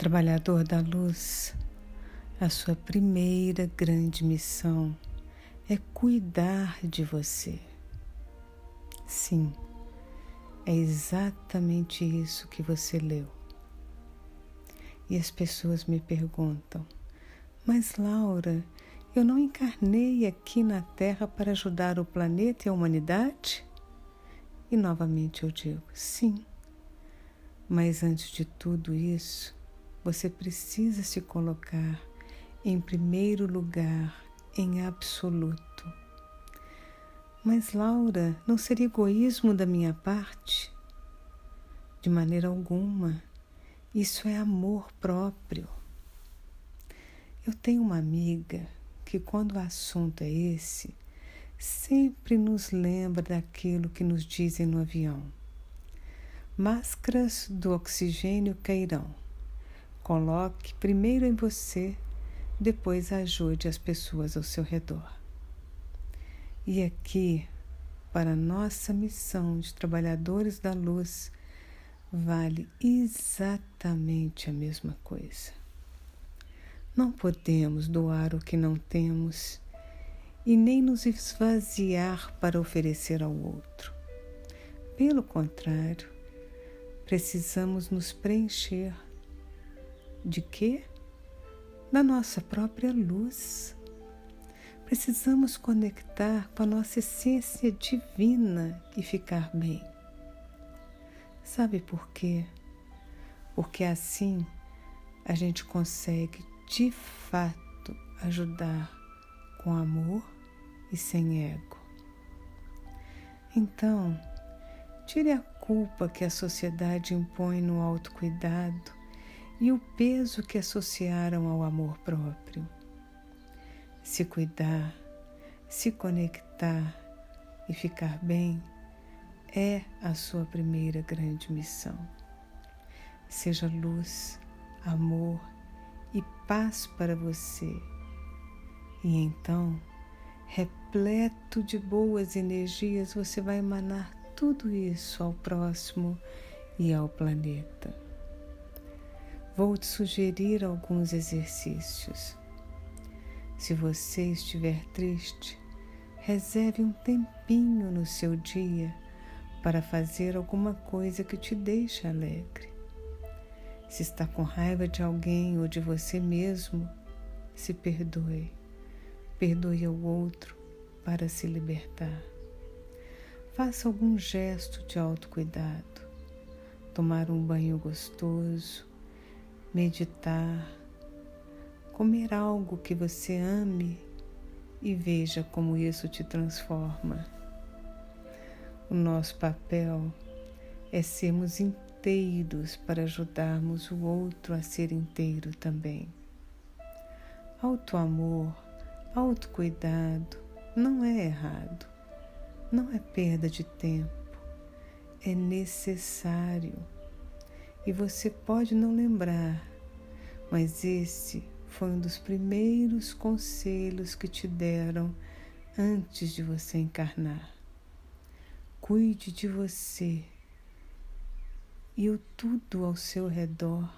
Trabalhador da luz, a sua primeira grande missão é cuidar de você. Sim, é exatamente isso que você leu. E as pessoas me perguntam: Mas Laura, eu não encarnei aqui na Terra para ajudar o planeta e a humanidade? E novamente eu digo: sim. Mas antes de tudo isso, você precisa se colocar em primeiro lugar, em absoluto. Mas, Laura, não seria egoísmo da minha parte? De maneira alguma. Isso é amor próprio. Eu tenho uma amiga que, quando o assunto é esse, sempre nos lembra daquilo que nos dizem no avião. Máscaras do oxigênio cairão. Coloque primeiro em você, depois ajude as pessoas ao seu redor. E aqui, para nossa missão de trabalhadores da luz, vale exatamente a mesma coisa. Não podemos doar o que não temos e nem nos esvaziar para oferecer ao outro. Pelo contrário, precisamos nos preencher de quê? Da nossa própria luz. Precisamos conectar com a nossa essência divina e ficar bem. Sabe por quê? Porque assim a gente consegue de fato ajudar com amor e sem ego. Então, tire a culpa que a sociedade impõe no autocuidado e o peso que associaram ao amor próprio. Se cuidar, se conectar e ficar bem é a sua primeira grande missão. Seja luz, amor e paz para você. E então, repleto de boas energias, você vai emanar tudo isso ao próximo e ao planeta. Vou te sugerir alguns exercícios. Se você estiver triste, reserve um tempinho no seu dia para fazer alguma coisa que te deixe alegre. Se está com raiva de alguém ou de você mesmo, se perdoe. Perdoe ao outro para se libertar. Faça algum gesto de autocuidado. Tomar um banho gostoso, meditar, comer algo que você ame e veja como isso te transforma. O nosso papel é sermos inteiros para ajudarmos o outro a ser inteiro também. Autoamor, autocuidado não é errado, não é perda de tempo, é necessário e você pode não lembrar, mas esse foi um dos primeiros conselhos que te deram antes de você encarnar. Cuide de você e o tudo ao seu redor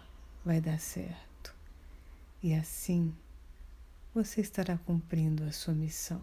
vai dar certo. E assim você estará cumprindo a sua missão.